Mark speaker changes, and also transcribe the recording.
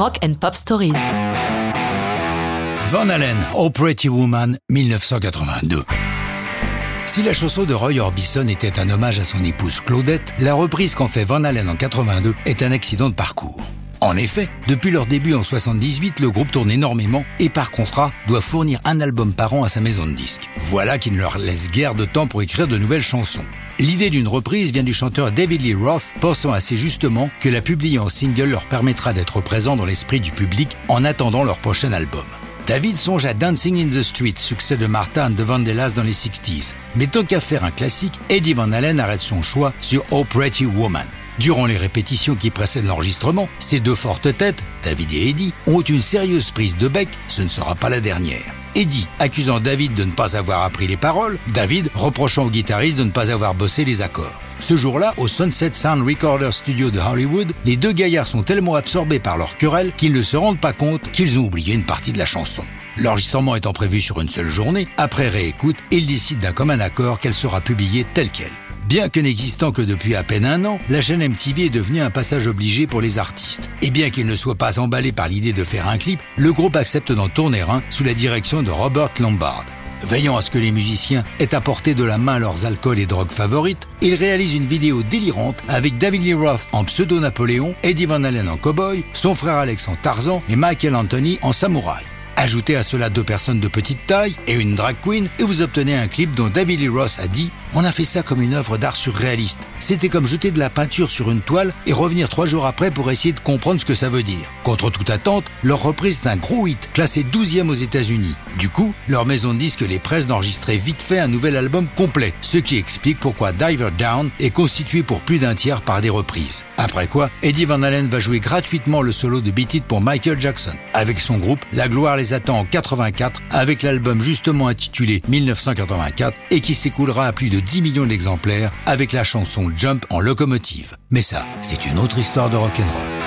Speaker 1: Rock and Pop Stories.
Speaker 2: Van Allen, Oh Pretty Woman, 1982. Si la chanson de Roy Orbison était un hommage à son épouse Claudette, la reprise qu'en fait Van Allen en 82 est un accident de parcours. En effet, depuis leur début en 78, le groupe tourne énormément et par contrat doit fournir un album par an à sa maison de disques. Voilà qui ne leur laisse guère de temps pour écrire de nouvelles chansons. L'idée d'une reprise vient du chanteur David Lee Roth, pensant assez justement que la publier en single leur permettra d'être présents dans l'esprit du public en attendant leur prochain album. David songe à Dancing in the Street, succès de Martha and the dans les 60s. Mais tant qu'à faire un classique, Eddie Van Halen arrête son choix sur Oh Pretty Woman. Durant les répétitions qui précèdent l'enregistrement, ces deux fortes têtes, David et Eddie, ont une sérieuse prise de bec, ce ne sera pas la dernière. Eddie accusant David de ne pas avoir appris les paroles, David reprochant au guitariste de ne pas avoir bossé les accords. Ce jour-là, au Sunset Sound Recorder Studio de Hollywood, les deux gaillards sont tellement absorbés par leur querelle qu'ils ne se rendent pas compte qu'ils ont oublié une partie de la chanson. L'enregistrement étant prévu sur une seule journée, après réécoute, ils décident d'un commun accord qu'elle sera publiée telle qu'elle. Bien que n'existant que depuis à peine un an, la chaîne MTV est devenue un passage obligé pour les artistes. Et bien qu'il ne soit pas emballé par l'idée de faire un clip, le groupe accepte d'en tourner un sous la direction de Robert Lombard. Veillant à ce que les musiciens aient apporté de la main leurs alcools et drogues favorites, il réalise une vidéo délirante avec David Lee Roth en pseudo-Napoléon, Eddie Van Halen en cowboy, son frère Alex en Tarzan et Michael Anthony en samouraï. Ajoutez à cela deux personnes de petite taille et une drag queen et vous obtenez un clip dont David Lee Roth a dit On a fait ça comme une œuvre d'art surréaliste. C'était comme jeter de la peinture sur une toile et revenir trois jours après pour essayer de comprendre ce que ça veut dire. Contre toute attente, leur reprise est un gros hit, classé 12e aux États-Unis. Du coup, leur maison de disques les presse d'enregistrer vite fait un nouvel album complet, ce qui explique pourquoi Diver Down est constitué pour plus d'un tiers par des reprises. Après quoi, Eddie Van Halen va jouer gratuitement le solo de Beat It pour Michael Jackson. Avec son groupe, la gloire les attend en 84 avec l'album justement intitulé 1984 et qui s'écoulera à plus de 10 millions d'exemplaires avec la chanson Jump en locomotive. Mais ça, c'est une autre histoire de rock'n'roll.